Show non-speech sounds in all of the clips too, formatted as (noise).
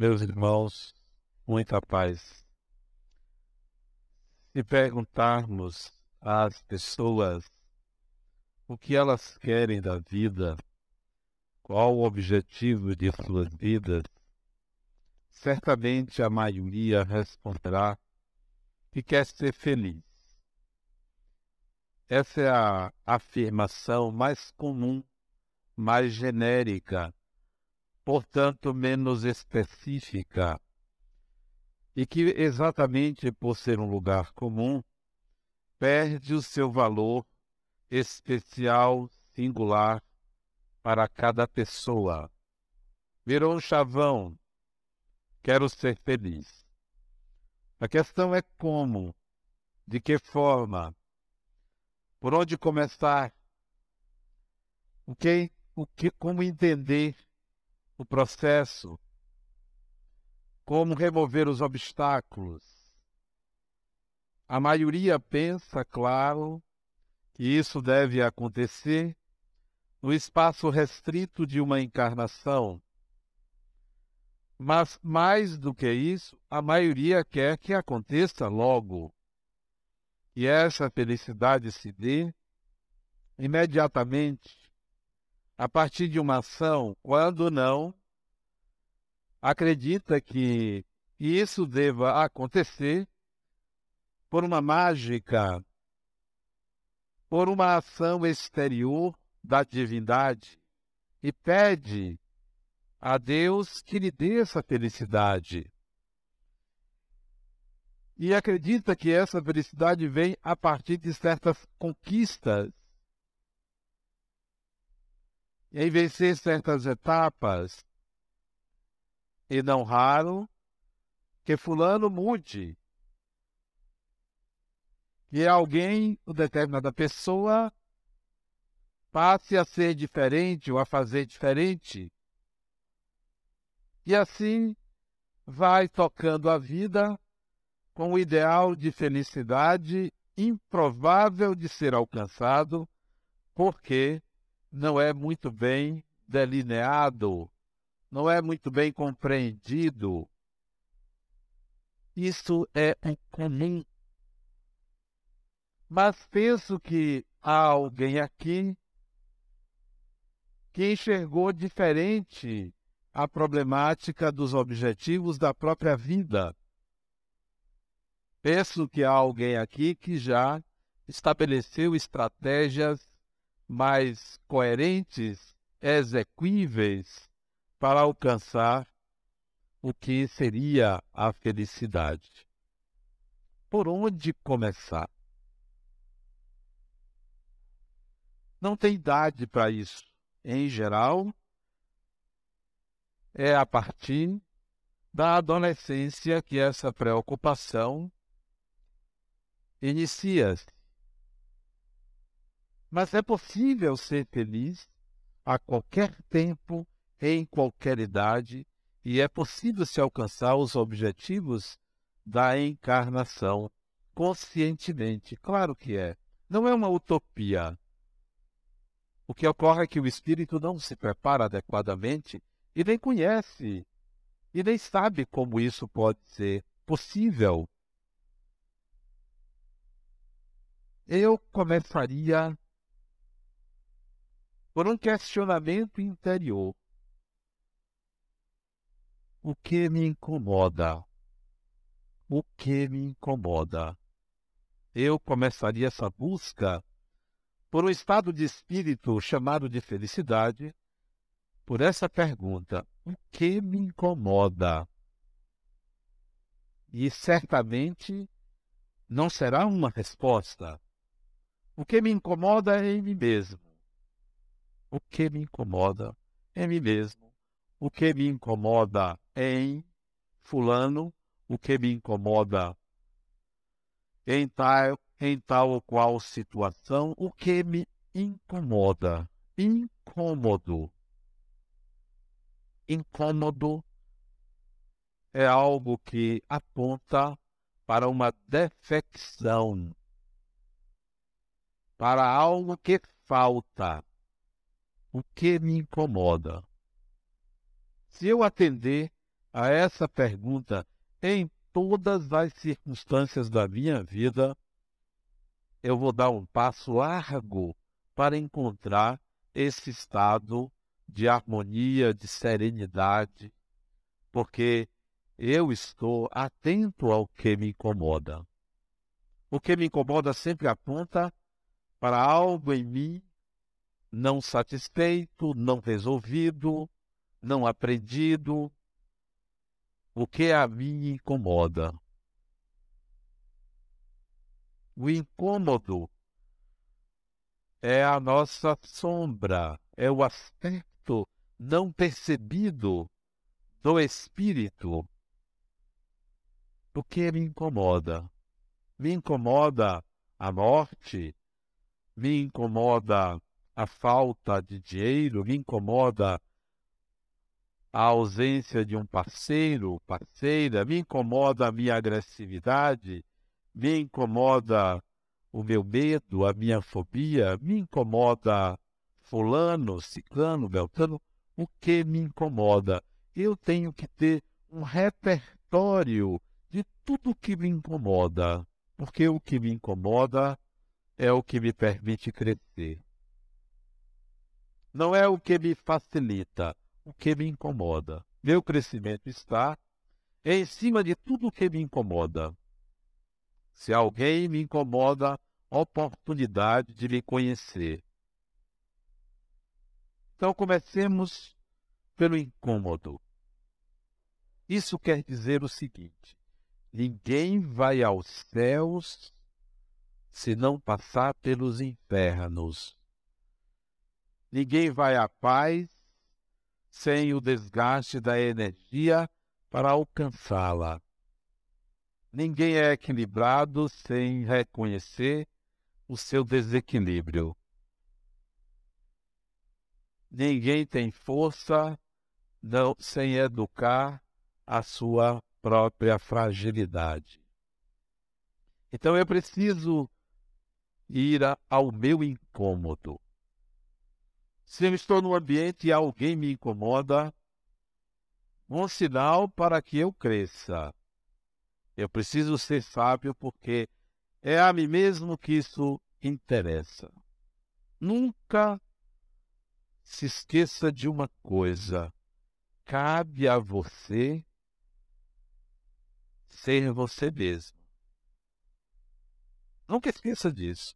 Meus irmãos, muita paz. Se perguntarmos às pessoas o que elas querem da vida, qual o objetivo de suas vidas, certamente a maioria responderá que quer ser feliz. Essa é a afirmação mais comum, mais genérica, portanto menos específica, e que exatamente por ser um lugar comum, perde o seu valor especial, singular para cada pessoa. Virou um chavão. Quero ser feliz. A questão é como, de que forma, por onde começar, o que, o que, como entender o processo, como remover os obstáculos. A maioria pensa, claro, que isso deve acontecer no espaço restrito de uma encarnação mas mais do que isso, a maioria quer que aconteça logo. E essa felicidade se dê imediatamente, a partir de uma ação, quando não, acredita que isso deva acontecer por uma mágica, por uma ação exterior da divindade, e pede a Deus que lhe dê essa felicidade. E acredita que essa felicidade vem a partir de certas conquistas. E vencer certas etapas. E não raro que fulano mude. Que alguém, uma determinada pessoa, passe a ser diferente ou a fazer diferente. E assim vai tocando a vida com o ideal de felicidade improvável de ser alcançado, porque não é muito bem delineado, não é muito bem compreendido. Isso é um comum. Mas penso que há alguém aqui que enxergou diferente a problemática dos objetivos da própria vida. Penso que há alguém aqui que já estabeleceu estratégias mais coerentes, exequíveis, para alcançar o que seria a felicidade. Por onde começar? Não tem idade para isso. Em geral, é a partir da adolescência que essa preocupação inicia-se. Mas é possível ser feliz a qualquer tempo, em qualquer idade, e é possível se alcançar os objetivos da encarnação conscientemente. Claro que é. Não é uma utopia. O que ocorre é que o espírito não se prepara adequadamente e nem conhece, e nem sabe como isso pode ser possível. Eu começaria por um questionamento interior. O que me incomoda? O que me incomoda? Eu começaria essa busca por um estado de espírito chamado de felicidade, por essa pergunta: o que me incomoda? E certamente não será uma resposta. O que me incomoda é em mim mesmo. O que me incomoda é mim mesmo. O que me incomoda é em Fulano. O que me incomoda em tal, em tal ou qual situação. O que me incomoda. Incômodo incômodo é algo que aponta para uma defecção, para algo que falta, o que me incomoda. Se eu atender a essa pergunta em todas as circunstâncias da minha vida, eu vou dar um passo largo para encontrar esse estado de harmonia, de serenidade, porque eu estou atento ao que me incomoda. O que me incomoda sempre aponta para algo em mim não satisfeito, não resolvido, não aprendido. O que a mim incomoda? O incômodo é a nossa sombra, é o aspecto não percebido do espírito. O que me incomoda? Me incomoda a morte, me incomoda a falta de dinheiro, me incomoda? A ausência de um parceiro, parceira, me incomoda a minha agressividade, me incomoda o meu medo, a minha fobia, me incomoda fulano, ciclano, beltrano, o que me incomoda? Eu tenho que ter um repertório de tudo que me incomoda, porque o que me incomoda é o que me permite crescer. Não é o que me facilita, o que me incomoda. Meu crescimento está em cima de tudo o que me incomoda. Se alguém me incomoda, oportunidade de me conhecer. Então comecemos pelo incômodo. Isso quer dizer o seguinte: ninguém vai aos céus se não passar pelos infernos. Ninguém vai à paz sem o desgaste da energia para alcançá-la. Ninguém é equilibrado sem reconhecer o seu desequilíbrio. Ninguém tem força não, sem educar a sua própria fragilidade. Então eu preciso ir ao meu incômodo. Se eu estou no ambiente e alguém me incomoda, um sinal para que eu cresça. Eu preciso ser sábio porque é a mim mesmo que isso interessa. Nunca se esqueça de uma coisa: cabe a você ser você mesmo. Nunca esqueça disso.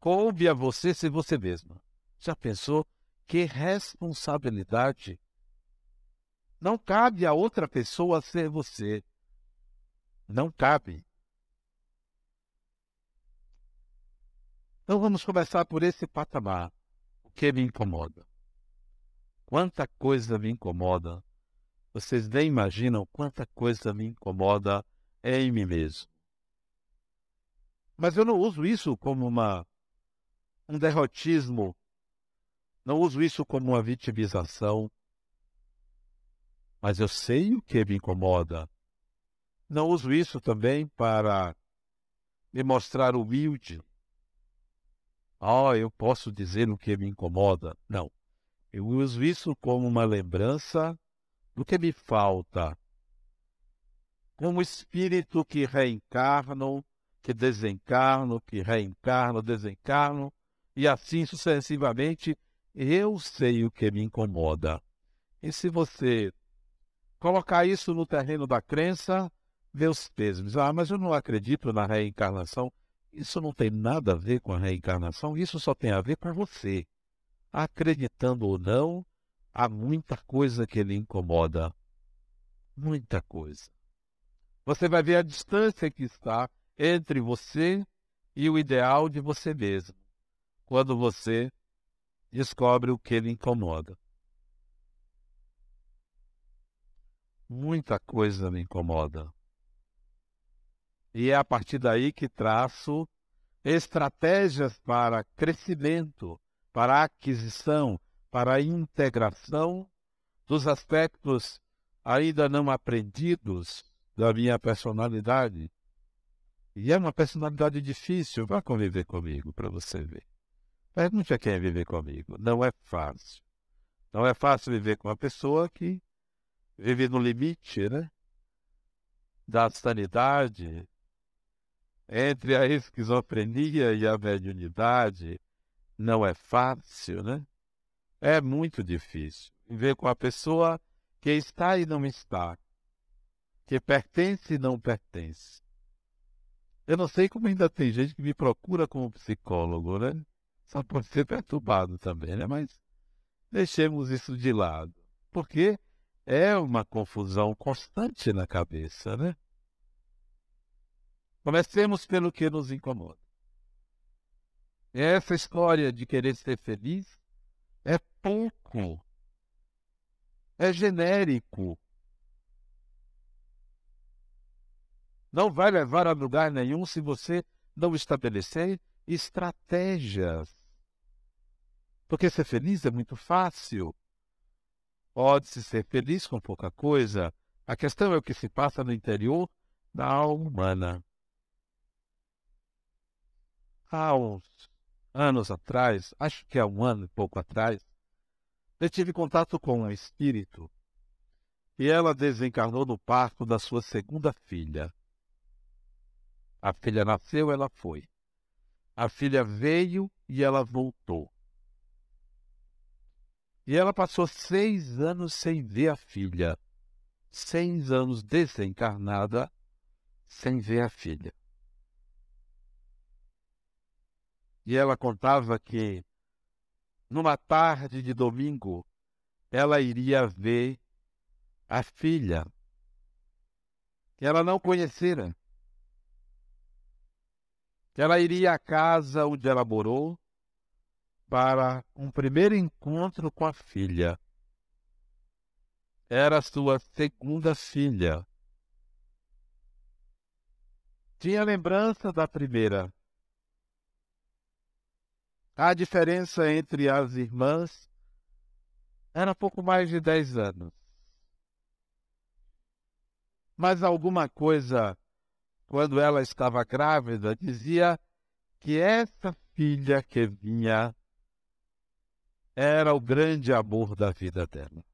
Coube a você ser você mesma. Já pensou que responsabilidade. Não cabe a outra pessoa ser você. Não cabe. Então vamos começar por esse patamar. O que me incomoda? Quanta coisa me incomoda. Vocês nem imaginam quanta coisa me incomoda em mim mesmo. Mas eu não uso isso como uma, um derrotismo não uso isso como uma vitimização, mas eu sei o que me incomoda. Não uso isso também para me mostrar humilde. Ah, eu posso dizer o que me incomoda. Não. Eu uso isso como uma lembrança do que me falta. Como espírito que reencarno, que desencarno, que reencarno, desencarno, e assim sucessivamente eu sei o que me incomoda. E se você colocar isso no terreno da crença, vê os pesos. Ah, mas eu não acredito na reencarnação. Isso não tem nada a ver com a reencarnação, isso só tem a ver com você. Acreditando ou não, há muita coisa que lhe incomoda. Muita coisa. Você vai ver a distância que está entre você e o ideal de você mesmo. Quando você descobre o que lhe incomoda. Muita coisa me incomoda. E é a partir daí que traço estratégias para crescimento, para aquisição, para integração dos aspectos ainda não aprendidos da minha personalidade. E é uma personalidade difícil. Vá conviver comigo para você ver. Pergunte a quem viver comigo. Não é fácil. Não é fácil viver com uma pessoa que vive no limite, né? Da sanidade, entre a esquizofrenia e a mediunidade, não é fácil, né? É muito difícil viver com a pessoa que está e não está, que pertence e não pertence. Eu não sei como ainda tem gente que me procura como psicólogo, né? Só pode ser perturbado também, né? Mas deixemos isso de lado. Porque é uma confusão constante na cabeça, né? Comecemos pelo que nos incomoda. Essa história de querer ser feliz é pouco. É genérico. Não vai levar a lugar nenhum se você não estabelecer estratégias. Porque ser feliz é muito fácil. Pode-se ser feliz com pouca coisa. A questão é o que se passa no interior da alma humana. Há uns anos atrás, acho que há um ano e pouco atrás, eu tive contato com um espírito e ela desencarnou no parto da sua segunda filha. A filha nasceu, ela foi. A filha veio e ela voltou. E ela passou seis anos sem ver a filha. Seis anos desencarnada sem ver a filha. E ela contava que, numa tarde de domingo, ela iria ver a filha que ela não conhecera. Ela iria à casa onde ela morou para um primeiro encontro com a filha. Era sua segunda filha. Tinha lembrança da primeira. A diferença entre as irmãs era pouco mais de dez anos. Mas alguma coisa, quando ela estava grávida, dizia que essa filha que vinha era o grande amor da vida dela.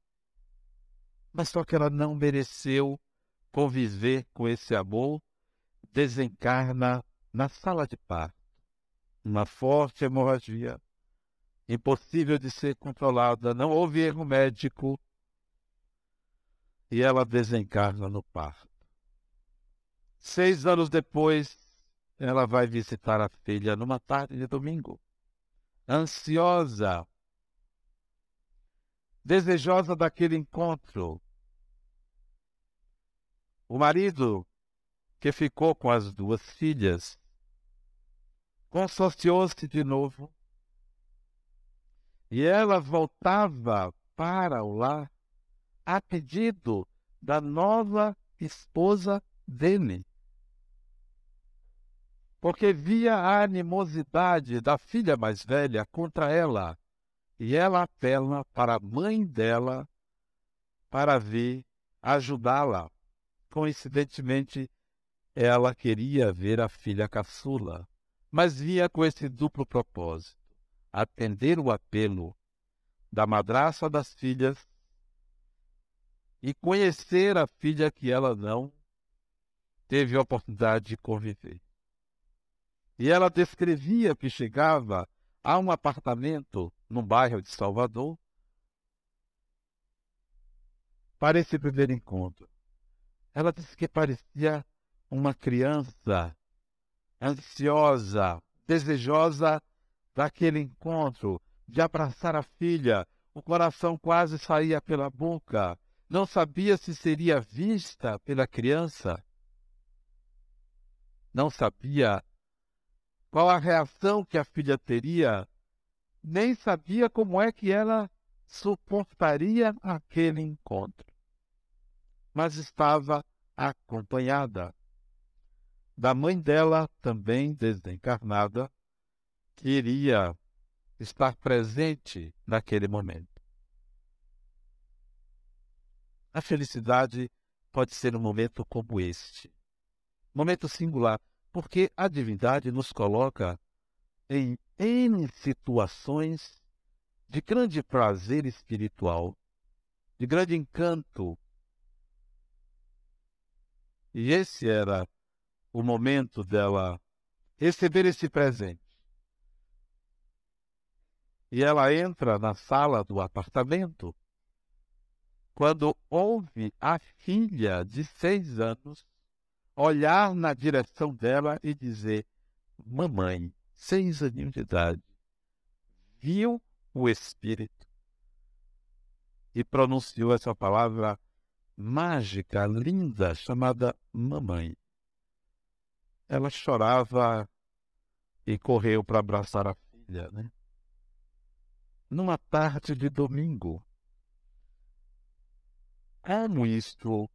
Mas só que ela não mereceu conviver com esse amor, desencarna na sala de parto. Uma forte hemorragia, impossível de ser controlada, não houve erro médico, e ela desencarna no parto. Seis anos depois, ela vai visitar a filha numa tarde de domingo, ansiosa desejosa daquele encontro. O marido, que ficou com as duas filhas, consorciou-se de novo e ela voltava para o lar a pedido da nova esposa dele. Porque via a animosidade da filha mais velha contra ela e ela apela para a mãe dela para vir ajudá-la. Coincidentemente, ela queria ver a filha caçula, mas via com esse duplo propósito: atender o apelo da madraça das filhas e conhecer a filha que ela não teve a oportunidade de conviver. E ela descrevia que chegava a um apartamento no bairro de Salvador, para esse primeiro encontro. Ela disse que parecia uma criança ansiosa, desejosa daquele encontro, de abraçar a filha. O coração quase saía pela boca. Não sabia se seria vista pela criança. Não sabia qual a reação que a filha teria nem sabia como é que ela suportaria aquele encontro. Mas estava acompanhada da mãe dela, também desencarnada, que iria estar presente naquele momento. A felicidade pode ser um momento como este, momento singular, porque a divindade nos coloca em N situações de grande prazer espiritual, de grande encanto E esse era o momento dela receber esse presente. E ela entra na sala do apartamento quando ouve a filha de seis anos olhar na direção dela e dizer: Mamãe, seis aninhos de idade, viu o Espírito e pronunciou essa palavra mágica, linda, chamada mamãe. Ela chorava e correu para abraçar a filha, né? Numa tarde de domingo. Como isto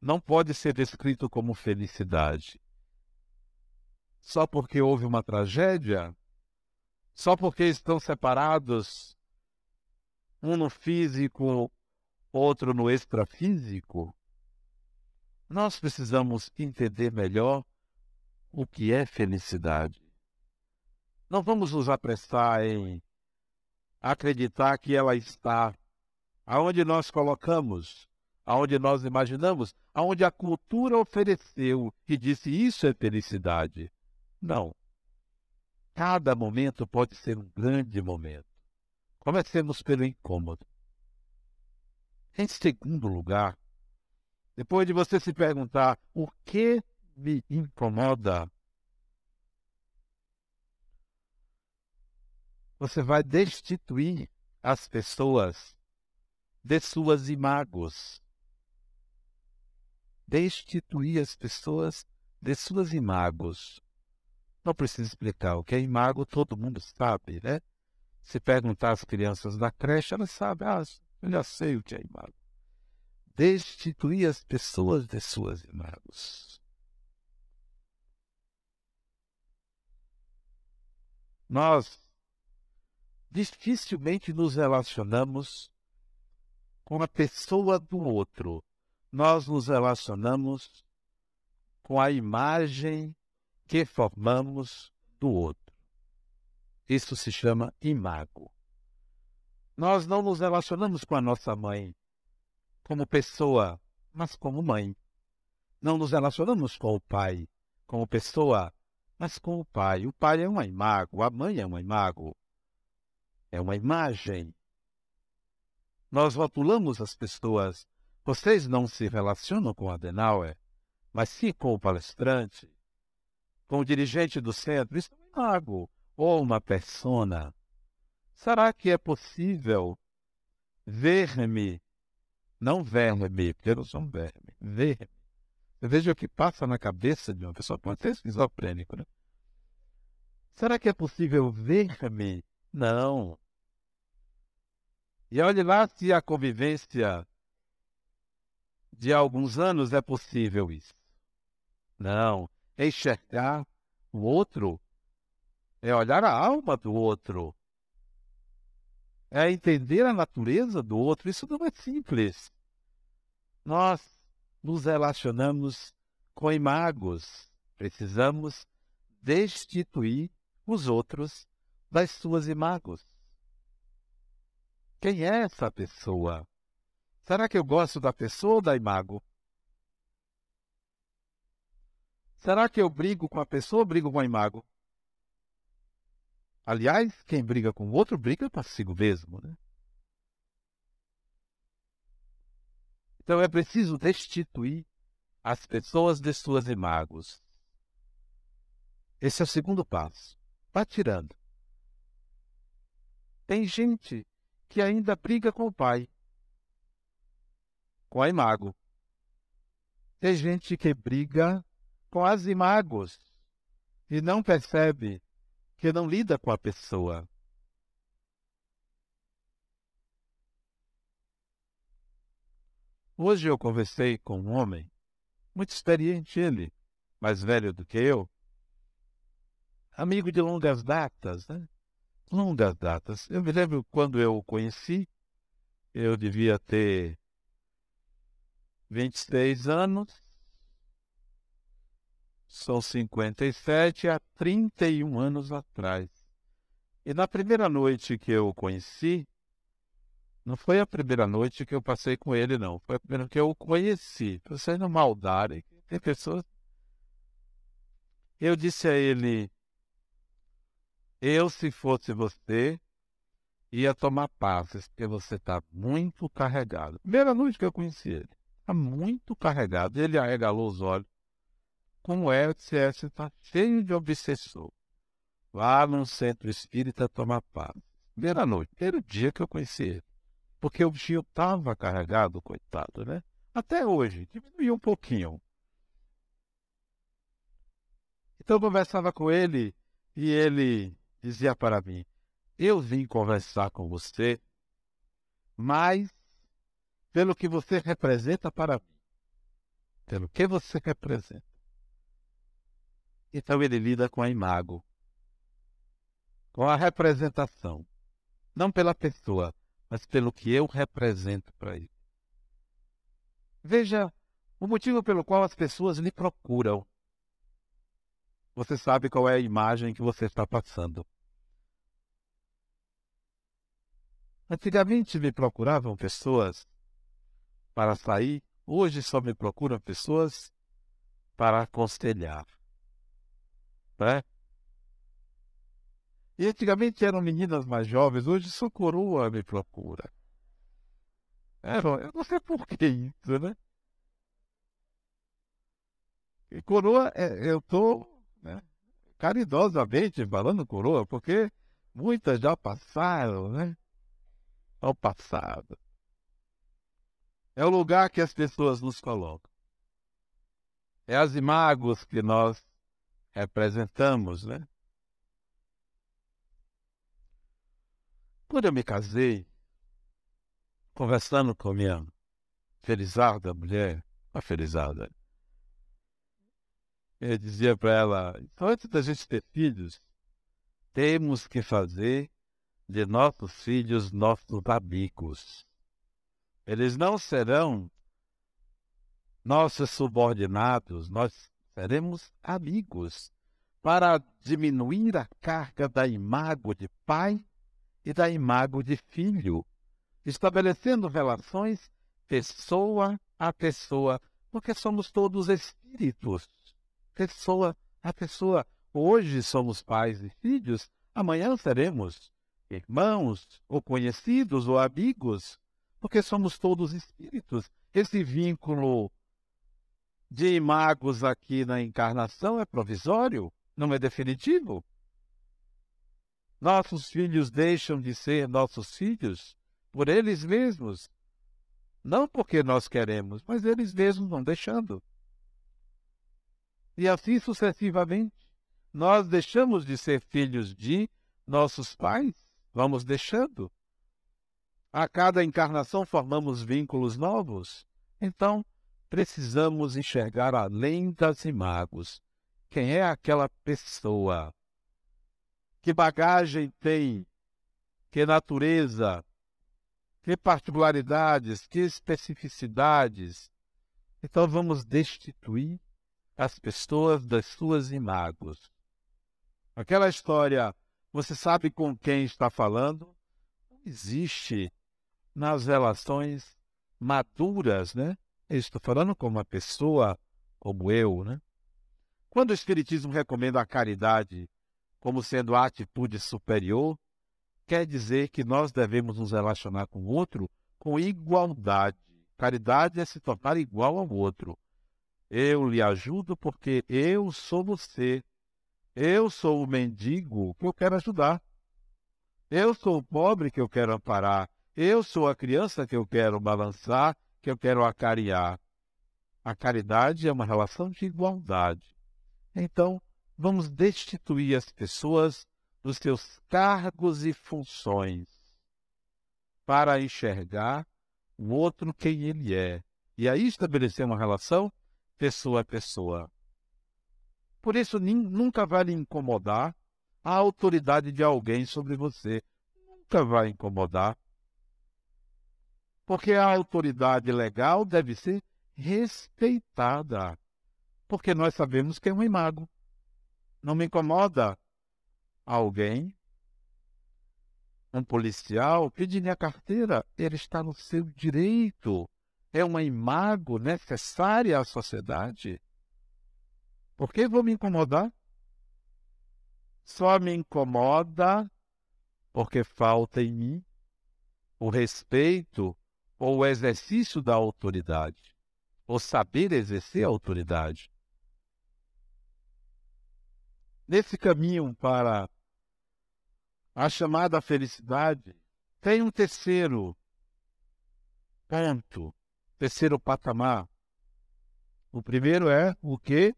não pode ser descrito como felicidade? Só porque houve uma tragédia? Só porque estão separados, um no físico, outro no extrafísico? Nós precisamos entender melhor o que é felicidade. Não vamos nos apressar em acreditar que ela está aonde nós colocamos, aonde nós imaginamos, aonde a cultura ofereceu e disse isso é felicidade. Não. Cada momento pode ser um grande momento. Comecemos pelo incômodo. Em segundo lugar, depois de você se perguntar o que me incomoda, você vai destituir as pessoas de suas imagos. Destituir as pessoas de suas imagos. Não preciso explicar o que é imago, todo mundo sabe, né? Se perguntar às crianças da creche, elas sabem, ah, eu já sei o que é imago. Destituir as pessoas de suas imagos. Nós dificilmente nos relacionamos com a pessoa do outro. Nós nos relacionamos com a imagem que formamos do outro. Isso se chama imago. Nós não nos relacionamos com a nossa mãe como pessoa, mas como mãe. Não nos relacionamos com o pai como pessoa, mas com o pai. O pai é uma imago, a mãe é uma imago. É uma imagem. Nós rotulamos as pessoas. Vocês não se relacionam com Adenauer, mas sim com o palestrante, com o dirigente do centro. Isso é um imago ou uma persona. Será que é possível ver-me, não verme, porque eu não sou um verme, ver-me? Veja o que passa na cabeça de uma pessoa, pode ser esquizofrênico, né? Será que é possível ver-me? Não. E olhe lá se a convivência de alguns anos é possível isso. Não. Enxergar o outro é olhar a alma do outro. É entender a natureza do outro. Isso não é simples. Nós nos relacionamos com imagos. Precisamos destituir os outros das suas imagos. Quem é essa pessoa? Será que eu gosto da pessoa ou da imago? Será que eu brigo com a pessoa ou brigo com a imago? Aliás, quem briga com o outro briga si mesmo, né? Então é preciso destituir as pessoas de suas imagos. Esse é o segundo passo. Vá tirando. Tem gente que ainda briga com o pai, com a imago. Tem gente que briga com as imagos e não percebe que não lida com a pessoa. Hoje eu conversei com um homem, muito experiente ele, mais velho do que eu, amigo de longas datas, né? longas datas. Eu me lembro quando eu o conheci, eu devia ter 26 anos, são 57 há 31 anos atrás. E na primeira noite que eu o conheci, Não foi a primeira noite que eu passei com ele, não. Foi a primeira que eu o conheci. Vocês não maldarem. Tem pessoas. Eu disse a ele: Eu, se fosse você, ia tomar passes, porque você está muito carregado. Primeira noite que eu conheci ele. Está muito carregado. Ele arregalou os olhos. Como é que você está cheio de obsessor? Vá num centro espírita tomar paz. Primeira noite, primeiro dia que eu conheci ele. Porque o bichinho estava carregado, coitado, né? Até hoje, diminuiu um pouquinho. Então eu conversava com ele e ele dizia para mim: Eu vim conversar com você, mas pelo que você representa para mim. Pelo que você representa. Então ele lida com a imago, com a representação. Não pela pessoa, mas pelo que eu represento para ele. Veja o motivo pelo qual as pessoas lhe procuram. Você sabe qual é a imagem que você está passando. Antigamente me procuravam pessoas para sair, hoje só me procuram pessoas para aconselhar. Né? E antigamente eram meninas mais jovens, hoje só coroa me procura. Eram, eu não sei por que isso, né? E coroa, é, eu estou né, caridosamente falando coroa, porque muitas já passaram, né? Ao passado. É o lugar que as pessoas nos colocam. É as imagens que nós representamos, né? Quando eu me casei, conversando com minha felizarda mulher, a felizarda, eu dizia para ela, então antes da gente ter filhos, temos que fazer de nossos filhos nossos amigos. Eles não serão nossos subordinados, nós seremos amigos para diminuir a carga da imago de pai e da imago de filho, estabelecendo relações pessoa a pessoa, porque somos todos espíritos, pessoa a pessoa. Hoje somos pais e filhos, amanhã seremos irmãos, ou conhecidos, ou amigos, porque somos todos espíritos. Esse vínculo de imagos aqui na encarnação é provisório, não é definitivo. Nossos filhos deixam de ser nossos filhos por eles mesmos. Não porque nós queremos, mas eles mesmos vão deixando. E assim sucessivamente, nós deixamos de ser filhos de nossos pais, vamos deixando. A cada encarnação formamos vínculos novos. Então, precisamos enxergar além das imagens. Quem é aquela pessoa? que bagagem tem, que natureza, que particularidades, que especificidades. Então vamos destituir as pessoas das suas imagens. Aquela história, você sabe com quem está falando? Não existe nas relações maduras, né? Estou falando com uma pessoa como eu, né? Quando o Espiritismo recomenda a caridade como sendo a atitude superior, quer dizer que nós devemos nos relacionar com o outro com igualdade. Caridade é se tornar igual ao outro. Eu lhe ajudo porque eu sou você. Eu sou o mendigo que eu quero ajudar. Eu sou o pobre que eu quero amparar. Eu sou a criança que eu quero balançar, que eu quero acariar. A caridade é uma relação de igualdade. Então, vamos destituir as pessoas dos seus cargos e funções para enxergar o outro quem ele é. E aí estabelecer uma relação pessoa a pessoa. Por isso, nunca vai lhe incomodar a autoridade de alguém sobre você. Nunca vai incomodar. Porque a autoridade legal deve ser respeitada. Porque nós sabemos que é um imago. Não me incomoda alguém um policial pedir minha carteira, ele está no seu direito. É uma imago necessária à sociedade. Por que vou me incomodar? Só me incomoda porque falta em mim o respeito ou o exercício da autoridade, ou saber exercer a autoridade. Nesse caminho para a chamada felicidade, tem um terceiro ponto, terceiro patamar. O primeiro é o que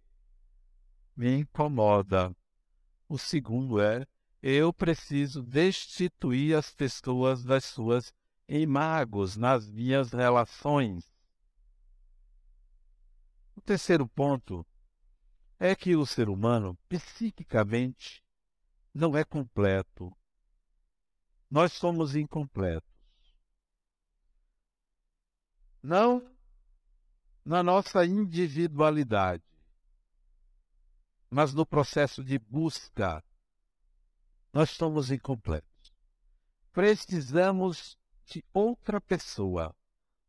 me incomoda. O segundo é eu preciso destituir as pessoas das suas imagos nas minhas relações. O terceiro ponto é que o ser humano, psiquicamente, não é completo. Nós somos incompletos. Não na nossa individualidade, mas no processo de busca. Nós somos incompletos. Precisamos de outra pessoa.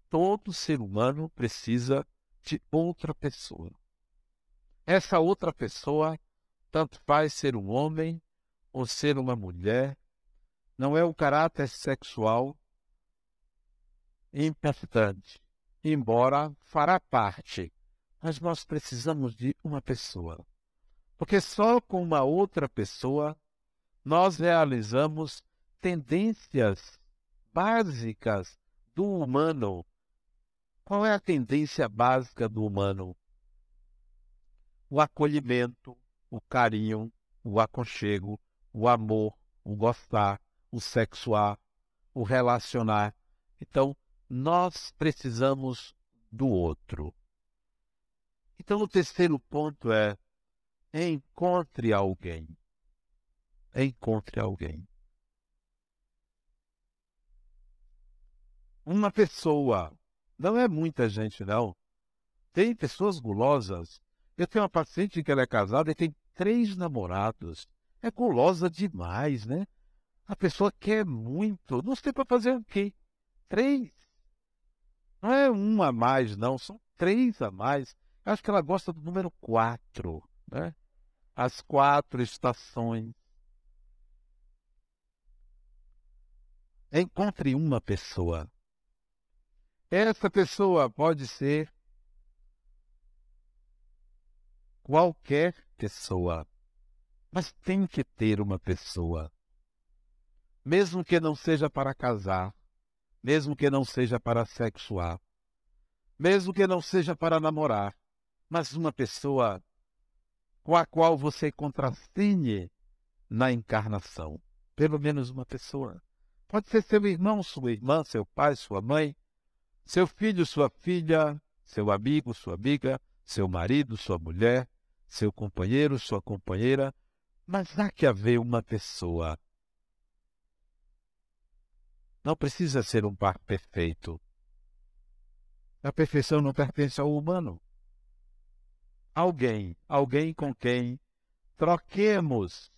Todo ser humano precisa de outra pessoa. Essa outra pessoa, tanto faz ser um homem ou ser uma mulher, não é o caráter sexual importante, embora fará parte, mas nós precisamos de uma pessoa. Porque só com uma outra pessoa nós realizamos tendências básicas do humano. Qual é a tendência básica do humano? O acolhimento, o carinho, o aconchego, o amor, o gostar, o sexuar, o relacionar. Então, nós precisamos do outro. Então, o terceiro ponto é encontre alguém. Encontre alguém. Uma pessoa, não é muita gente, não. Tem pessoas gulosas. Eu tenho uma paciente que ela é casada e tem três namorados. É gulosa demais, né? A pessoa quer muito. Não sei para fazer o quê? Três. Não é um a mais, não. São três a mais. Eu acho que ela gosta do número quatro, né? As quatro estações. Encontre uma pessoa essa pessoa pode ser qualquer pessoa, mas tem que ter uma pessoa. Mesmo que não seja para casar, mesmo que não seja para sexuar, mesmo que não seja para namorar, mas uma pessoa com a qual você contracine na encarnação. Pelo menos uma pessoa. Pode ser seu irmão, sua irmã, seu pai, sua mãe, seu filho, sua filha, seu amigo, sua amiga, seu marido, sua mulher, seu companheiro, sua companheira, mas há que haver uma pessoa. Não precisa ser um par perfeito. A perfeição não pertence ao humano. Alguém, alguém com quem troquemos,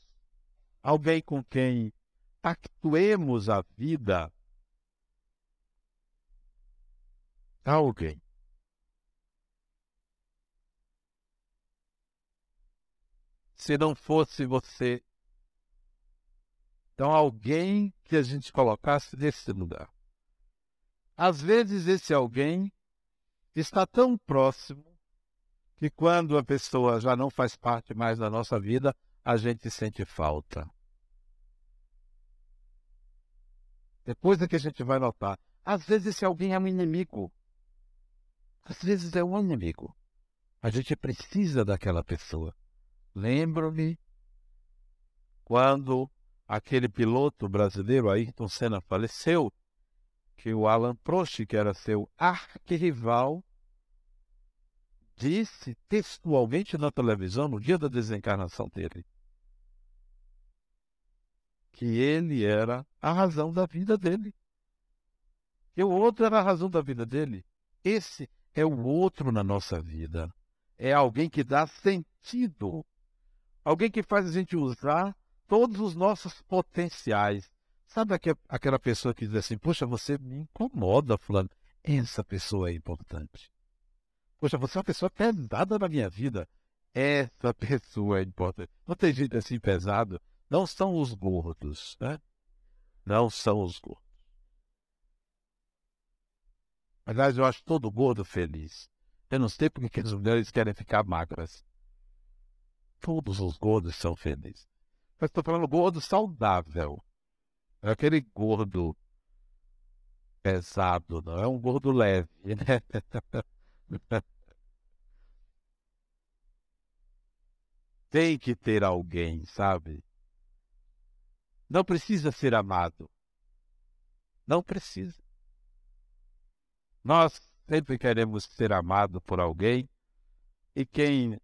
alguém com quem pactuemos a vida alguém. Se não fosse você, então alguém que a gente colocasse nesse lugar. Às vezes esse alguém está tão próximo que quando a pessoa já não faz parte mais da nossa vida, a gente sente falta. Depois é que a gente vai notar. Às vezes esse alguém é um inimigo. Às vezes é um inimigo. A gente precisa daquela pessoa. Lembro-me quando aquele piloto brasileiro, Ayrton Senna, faleceu, que o Alan Prost, que era seu arquirrival, disse textualmente na televisão, no dia da desencarnação dele, que ele era a razão da vida dele. E o outro era a razão da vida dele. Esse é o outro na nossa vida. É alguém que dá sentido. Alguém que faz a gente usar todos os nossos potenciais, Sabe aquela pessoa que diz assim, poxa, você me incomoda, fulano. Essa pessoa é importante. Poxa, você é uma pessoa pesada na minha vida. Essa pessoa é importante. Não tem gente assim pesado. Não são os gordos, né? Não são os gordos. Aliás, eu acho todo gordo feliz. Eu não sei porque as mulheres querem ficar magras. Todos os gordos são felizes. Mas estou falando gordo saudável. É aquele gordo pesado, não é um gordo leve, né? (laughs) Tem que ter alguém, sabe? Não precisa ser amado. Não precisa. Nós sempre queremos ser amado por alguém, e quem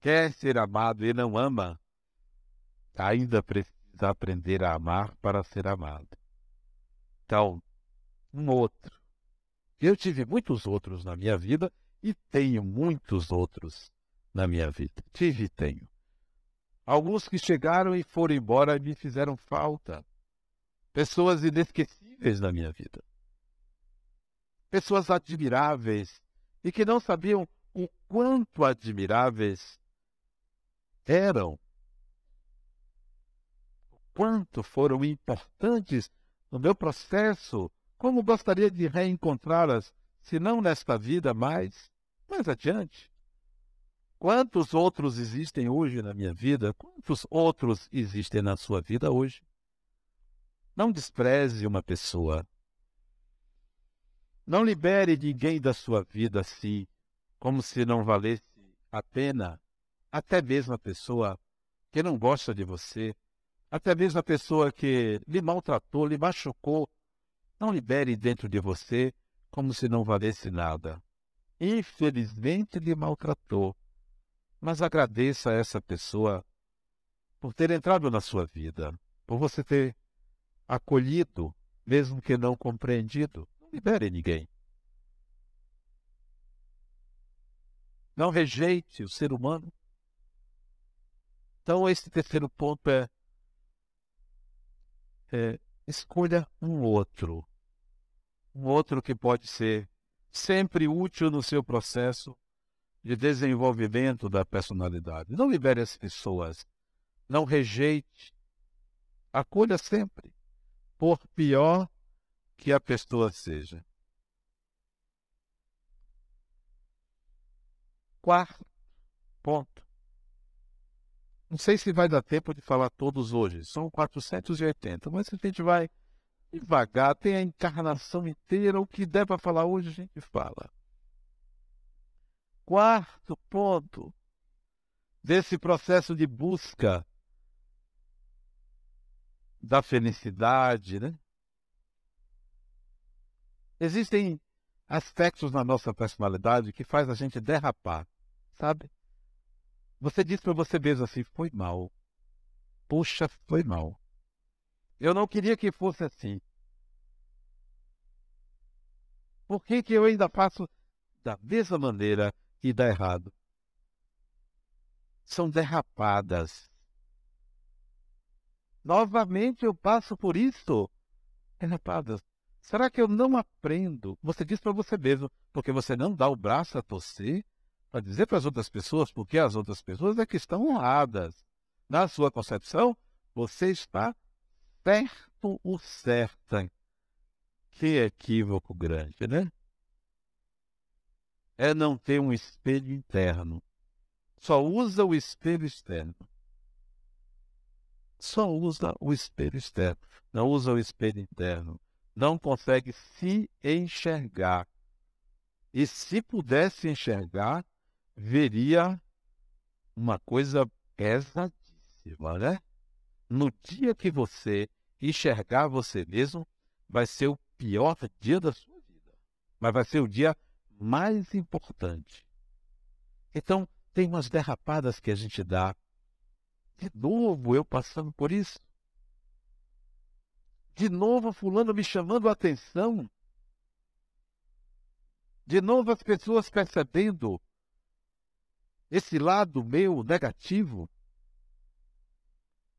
quer ser amado e não ama, ainda precisa aprender a amar para ser amado. Então, um outro. Eu tive muitos outros na minha vida e tenho muitos outros na minha vida. Tive e tenho. Alguns que chegaram e foram embora e me fizeram falta. Pessoas inesquecíveis na minha vida. Pessoas admiráveis e que não sabiam o quanto admiráveis eram. O quanto foram importantes no meu processo. Como gostaria de reencontrá-las, se não nesta vida, mas mais adiante. Quantos outros existem hoje na minha vida? Quantos outros existem na sua vida hoje? Não despreze uma pessoa. Não libere ninguém da sua vida assim, como se não valesse a pena. Até mesmo a pessoa que não gosta de você, até mesmo a pessoa que lhe maltratou, lhe machucou, não libere dentro de você como se não valesse nada. Infelizmente lhe maltratou mas agradeça a essa pessoa por ter entrado na sua vida, por você ter acolhido, mesmo que não compreendido. Libere ninguém. Não rejeite o ser humano. Então, esse terceiro ponto é, é escolha um outro. Um outro que pode ser sempre útil no seu processo de desenvolvimento da personalidade. Não libere as pessoas. Não rejeite. Acolha sempre, por pior que a pessoa seja. Quarto ponto. Não sei se vai dar tempo de falar todos hoje. São 480, mas a gente vai devagar. Tem a encarnação inteira. O que der para falar hoje, a gente fala. Quarto ponto desse processo de busca da felicidade, né? Existem aspectos na nossa personalidade que faz a gente derrapar, sabe? Você diz para você mesmo assim, foi mal. Puxa, foi mal. Eu não queria que fosse assim. Por que, que eu ainda faço da mesma maneira e dá errado. São derrapadas. Novamente eu passo por isso. Derrapadas. Será que eu não aprendo? Você diz para você mesmo, porque você não dá o braço a torcer para dizer para as outras pessoas, porque as outras pessoas é que estão honradas. Na sua concepção, você está certo ou certa. Que equívoco grande, né? é não ter um espelho interno. Só usa o espelho externo. Só usa o espelho externo. Não usa o espelho interno. Não consegue se enxergar. E se pudesse enxergar, veria uma coisa pesadíssima, né? No dia que você enxergar você mesmo, vai ser o pior dia da sua vida. Mas vai ser o dia mais importante. Então, tem umas derrapadas que a gente dá. De novo eu passando por isso. De novo fulano me chamando a atenção. De novo as pessoas percebendo esse lado meu negativo.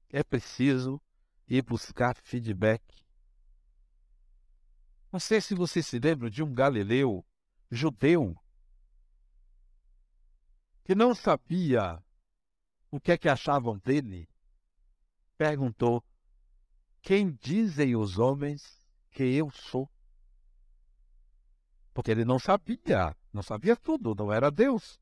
É preciso e buscar feedback. Não sei se você se lembra de um galileu judeu que não sabia o que é que achavam dele. Perguntou: Quem dizem os homens que eu sou? Porque ele não sabia, não sabia tudo, não era Deus.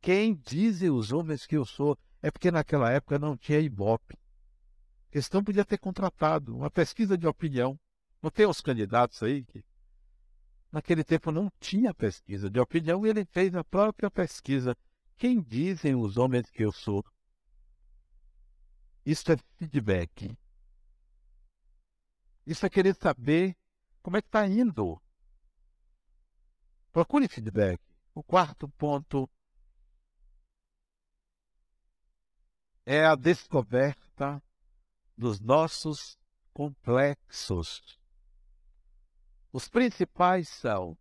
Quem dizem os homens que eu sou? É porque naquela época não tinha Ibope. A questão podia ter contratado uma pesquisa de opinião. Não tem os candidatos aí que naquele tempo não tinha pesquisa de opinião e ele fez a própria pesquisa. Quem dizem os homens que eu sou? Isso é feedback. Isso é querer saber como é que está indo. Procure feedback. O quarto ponto é a descoberta dos nossos complexos. Os principais são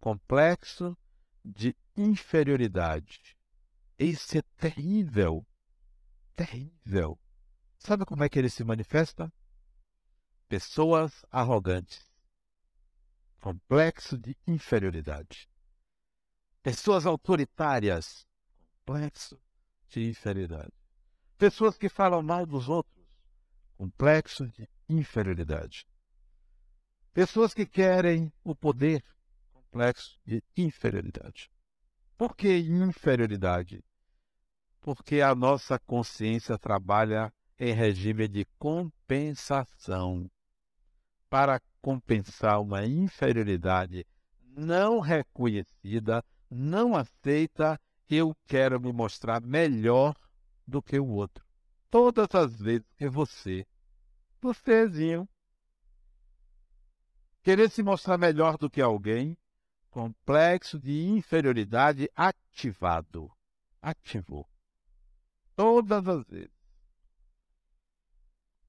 complexo de inferioridade. Isso é terrível. Terrível. Sabe como é que ele se manifesta? Pessoas arrogantes complexo de inferioridade. Pessoas autoritárias, complexo de inferioridade. Pessoas que falam mal dos outros, complexo de inferioridade. Pessoas que querem o poder, complexo de inferioridade. Por que inferioridade? Porque a nossa consciência trabalha em regime de compensação para compensar uma inferioridade não reconhecida, não aceita, eu quero me mostrar melhor do que o outro. Todas as vezes que você, vocêzinho, querer se mostrar melhor do que alguém, complexo de inferioridade ativado. Ativou. Todas as vezes.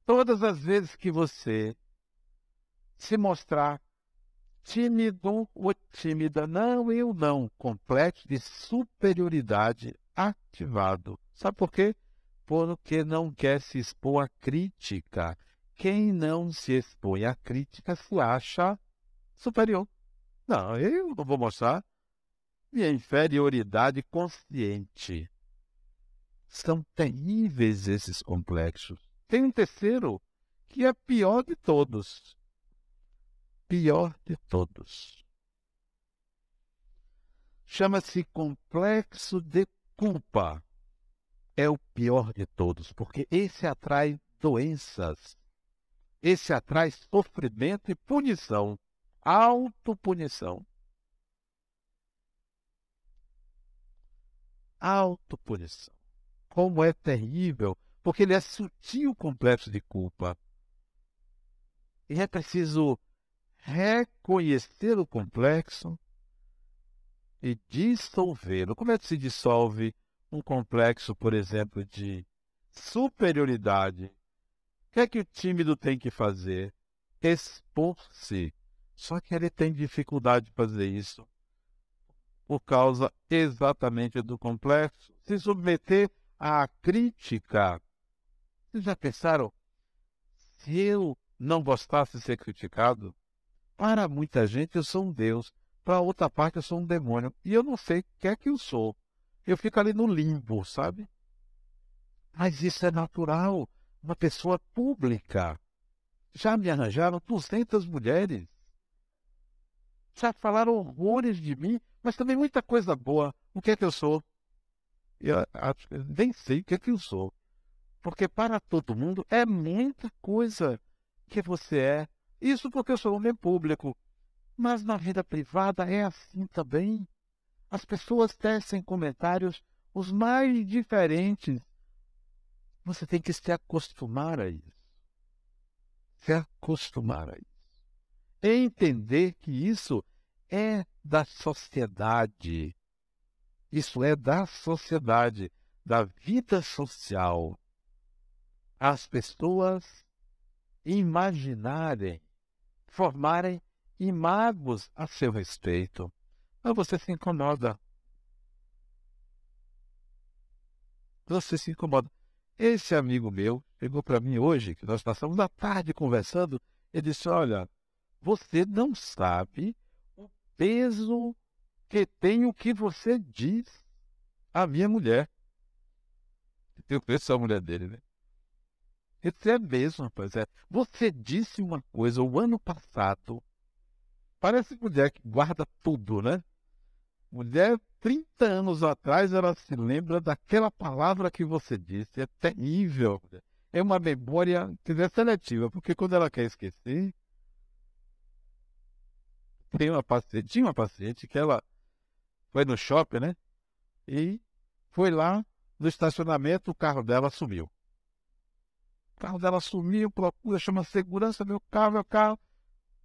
Todas as vezes que você se mostrar tímido ou tímida. Não, eu não. Complexo de superioridade ativado. Sabe por quê? Porque não quer se expor à crítica. Quem não se expõe à crítica se acha superior. Não, eu não vou mostrar minha inferioridade consciente. São terríveis esses complexos. Tem um terceiro, que é pior de todos pior de todos. Chama-se complexo de culpa. É o pior de todos, porque esse atrai doenças. Esse atrai sofrimento e punição, autopunição. Autopunição. Como é terrível, porque ele é sutil o complexo de culpa. E é preciso reconhecer o complexo e dissolvê-lo. Como é que se dissolve um complexo, por exemplo, de superioridade? O que é que o tímido tem que fazer? Expor-se. Só que ele tem dificuldade de fazer isso por causa exatamente do complexo. Se submeter à crítica. Vocês já pensaram? Se eu não gostasse de ser criticado, para muita gente eu sou um Deus, para outra parte eu sou um demônio. E eu não sei o que é que eu sou. Eu fico ali no limbo, sabe? Mas isso é natural. Uma pessoa pública. Já me arranjaram 200 mulheres. Já falaram horrores de mim, mas também muita coisa boa. O que é que eu sou? Eu, eu nem sei o que é que eu sou. Porque para todo mundo é muita coisa que você é isso porque eu sou homem público. Mas na vida privada é assim também. As pessoas tecem comentários os mais diferentes. Você tem que se acostumar a isso. Se acostumar a isso. Entender que isso é da sociedade. Isso é da sociedade, da vida social. As pessoas imaginarem formarem imagos a seu respeito. Mas você se incomoda. Você se incomoda. Esse amigo meu chegou para mim hoje, que nós passamos a tarde conversando, ele disse: Olha, você não sabe o peso que tem o que você diz à minha mulher. Eu conheço a mulher dele, né? Isso é mesmo, rapaz. É. Você disse uma coisa o ano passado. Parece mulher que guarda tudo, né? Mulher, 30 anos atrás, ela se lembra daquela palavra que você disse. É terrível. É uma memória dizer, seletiva, porque quando ela quer esquecer. Tem uma paciente, tinha uma paciente que ela foi no shopping, né? E foi lá no estacionamento, o carro dela sumiu. O carro dela sumiu, procura, chama segurança, meu carro, meu carro.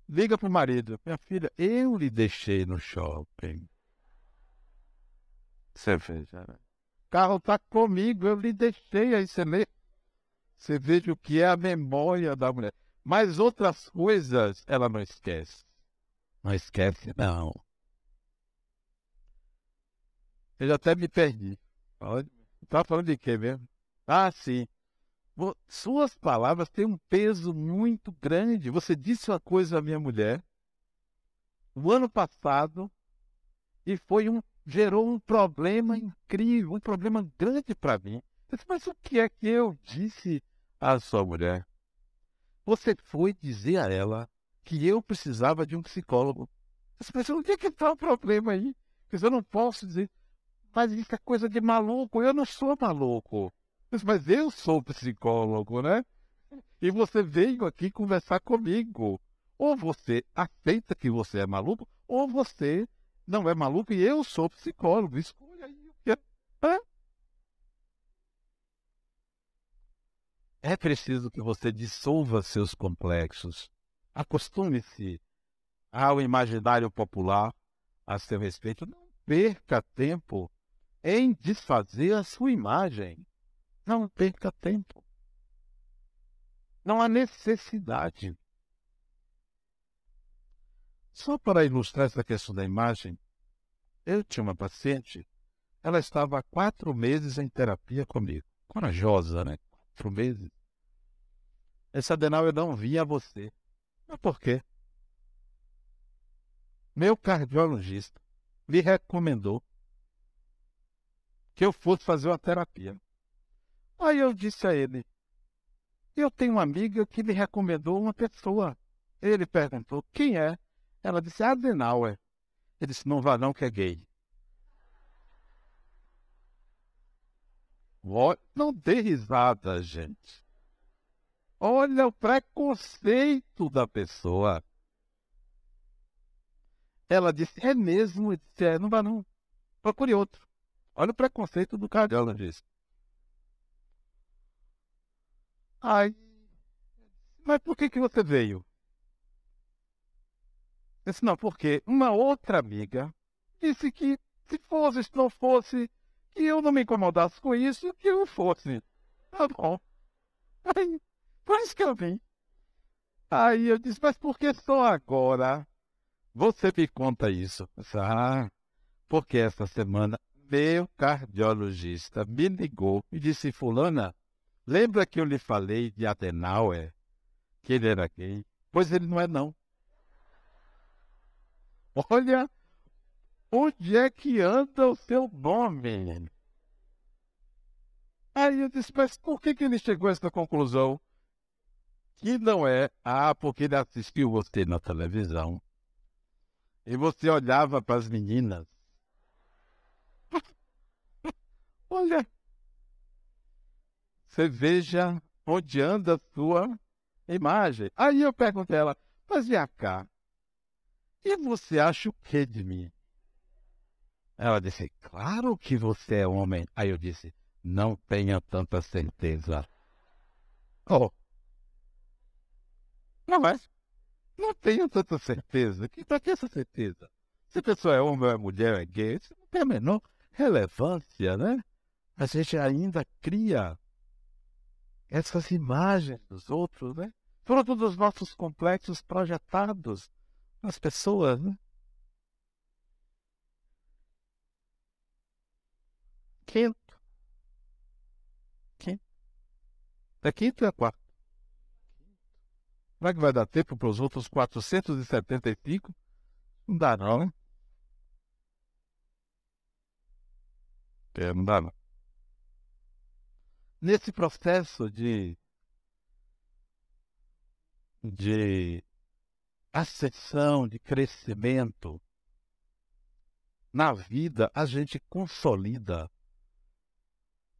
Liga pro marido. Minha filha, eu lhe deixei no shopping. Você veja, né? O carro tá comigo, eu lhe deixei. Aí você lê. Você veja o que é a memória da mulher. Mas outras coisas ela não esquece. Não esquece, não. Eu já até me perdi. Estava falando de quê mesmo? Ah, sim. Suas palavras têm um peso muito grande. Você disse uma coisa à minha mulher o ano passado e foi um gerou um problema incrível, um problema grande para mim. Disse, Mas o que é que eu disse à sua mulher? Você foi dizer a ela que eu precisava de um psicólogo. Disse, Mas onde é que está o problema aí? Eu não posso dizer. Mas isso é coisa de maluco. Eu não sou maluco. Mas eu sou psicólogo, né? E você veio aqui conversar comigo. Ou você aceita que você é maluco, ou você não é maluco e eu sou psicólogo. Escolha aí o que é. É preciso que você dissolva seus complexos. Acostume-se ao imaginário popular a seu respeito. Não perca tempo em desfazer a sua imagem. Não perca tempo. Não há necessidade. Só para ilustrar essa questão da imagem, eu tinha uma paciente, ela estava há quatro meses em terapia comigo. Corajosa, né? Quatro meses. Esse adenal eu não via você. Mas por quê? Meu cardiologista me recomendou que eu fosse fazer uma terapia. Aí eu disse a ele: Eu tenho uma amiga que me recomendou uma pessoa. Ele perguntou: Quem é? Ela disse: Adenauer. Ele disse: Não vá, não, que é gay. Não dê risada, gente. Olha o preconceito da pessoa. Ela disse: É mesmo? Eu disse: É, não vá, não. Procure outro. Olha o preconceito do cardiologista. Ai, mas por que, que você veio? Eu disse, não, porque uma outra amiga disse que se fosse, se não fosse, que eu não me incomodasse com isso, que eu fosse. Tá bom. Aí, por isso que eu vim. Aí eu disse, mas por que só agora você me conta isso? disse, ah, porque essa semana meu cardiologista me ligou e disse: Fulana, lembra que eu lhe falei de Adenauer, que ele era gay? Pois ele não é, não. Olha onde é que anda o seu nome. Aí eu disse: Mas por que, que ele chegou a essa conclusão? Que não é, ah, porque ele assistiu você na televisão. E você olhava para as meninas (laughs) Olha, você veja onde anda a sua imagem. Aí eu perguntei a ela, mas vem cá, e você acha o que de mim? Ela disse, claro que você é homem. Aí eu disse, não tenha tanta certeza. Oh, não é? Não tenho tanta certeza. Que para que essa certeza? Se a pessoa é homem ou é mulher, é gay, isso não tem a menor relevância, né? a gente ainda cria essas imagens dos outros, né? Todos os nossos complexos projetados nas pessoas, né? Quinto. Quinto. É quinto ou é quarto? Será que vai dar tempo para os outros 475? Não dá não, né? É, não dá não. Nesse processo de de ascensão, de crescimento, na vida a gente consolida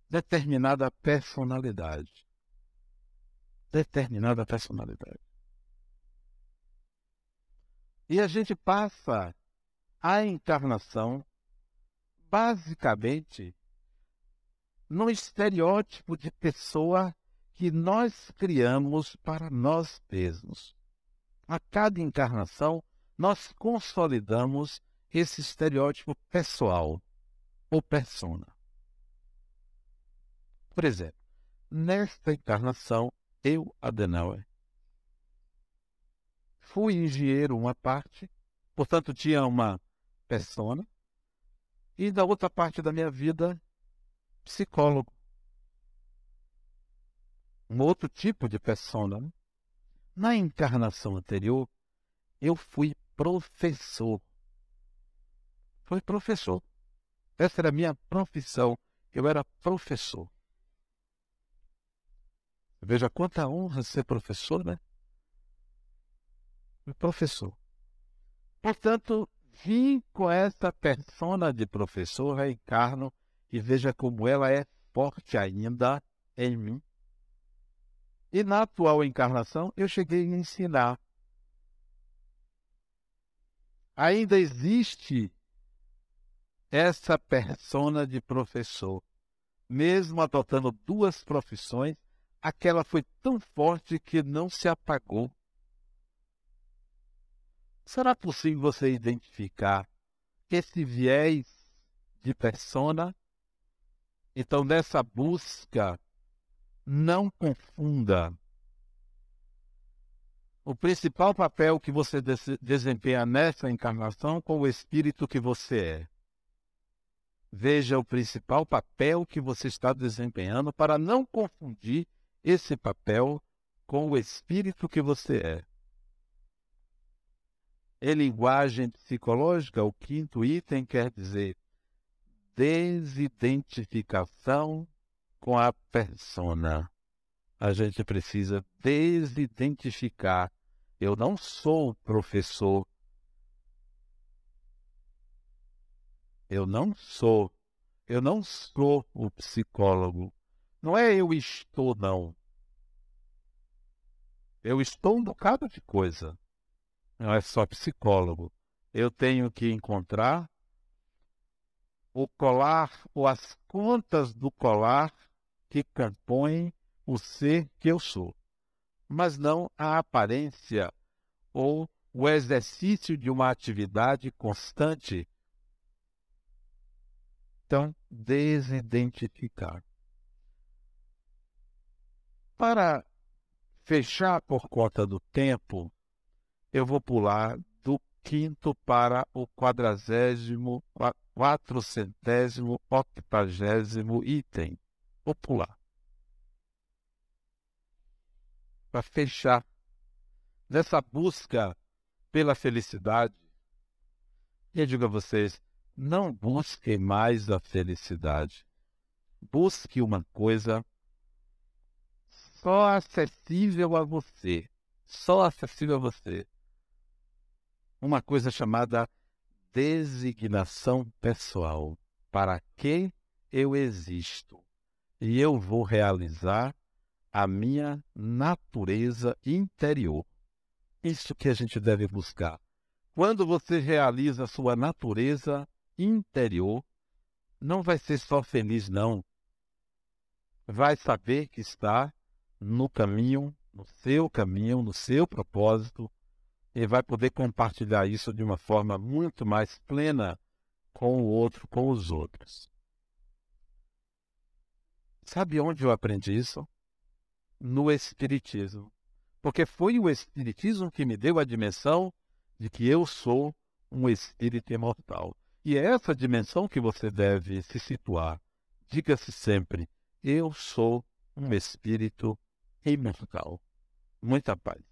determinada personalidade. Determinada personalidade. E a gente passa a encarnação basicamente no estereótipo de pessoa que nós criamos para nós mesmos. A cada encarnação, nós consolidamos esse estereótipo pessoal ou persona. Por exemplo, nesta encarnação, eu, Adenauer, fui engenheiro uma parte, portanto tinha uma persona, e da outra parte da minha vida, psicólogo um outro tipo de persona. Né? Na encarnação anterior, eu fui professor. Fui professor. Essa era a minha profissão. Eu era professor. Veja quanta honra ser professor, né? Professor. Portanto, vim com essa persona de professor, reencarno, e veja como ela é forte ainda em mim. E na atual encarnação, eu cheguei a ensinar. Ainda existe essa persona de professor. Mesmo adotando duas profissões, aquela foi tão forte que não se apagou. Será possível você identificar esse viés de persona? Então, nessa busca não confunda. O principal papel que você desempenha nessa encarnação com o espírito que você é. Veja o principal papel que você está desempenhando para não confundir esse papel com o espírito que você é. Em linguagem psicológica, o quinto item quer dizer desidentificação com a persona. A gente precisa desidentificar. Eu não sou professor. Eu não sou. Eu não sou o psicólogo. Não é eu estou, não. Eu estou um bocado de coisa. Não é só psicólogo. Eu tenho que encontrar o colar ou as contas do colar que compõem o ser que eu sou, mas não a aparência ou o exercício de uma atividade constante. Então, desidentificar. Para fechar por conta do tempo, eu vou pular do quinto para o quadragésimo, quatrocentésimo, octagésimo item popular. Para fechar, nessa busca pela felicidade, eu digo a vocês: não busquem mais a felicidade. Busque uma coisa só acessível a você. Só acessível a você. Uma coisa chamada designação pessoal. Para que eu existo? e eu vou realizar a minha natureza interior. Isso que a gente deve buscar. Quando você realiza a sua natureza interior, não vai ser só feliz, não. Vai saber que está no caminho, no seu caminho, no seu propósito, e vai poder compartilhar isso de uma forma muito mais plena com o outro, com os outros. Sabe onde eu aprendi isso? No Espiritismo. Porque foi o Espiritismo que me deu a dimensão de que eu sou um espírito imortal. E é essa dimensão que você deve se situar. Diga-se sempre: eu sou um espírito imortal. Muita paz.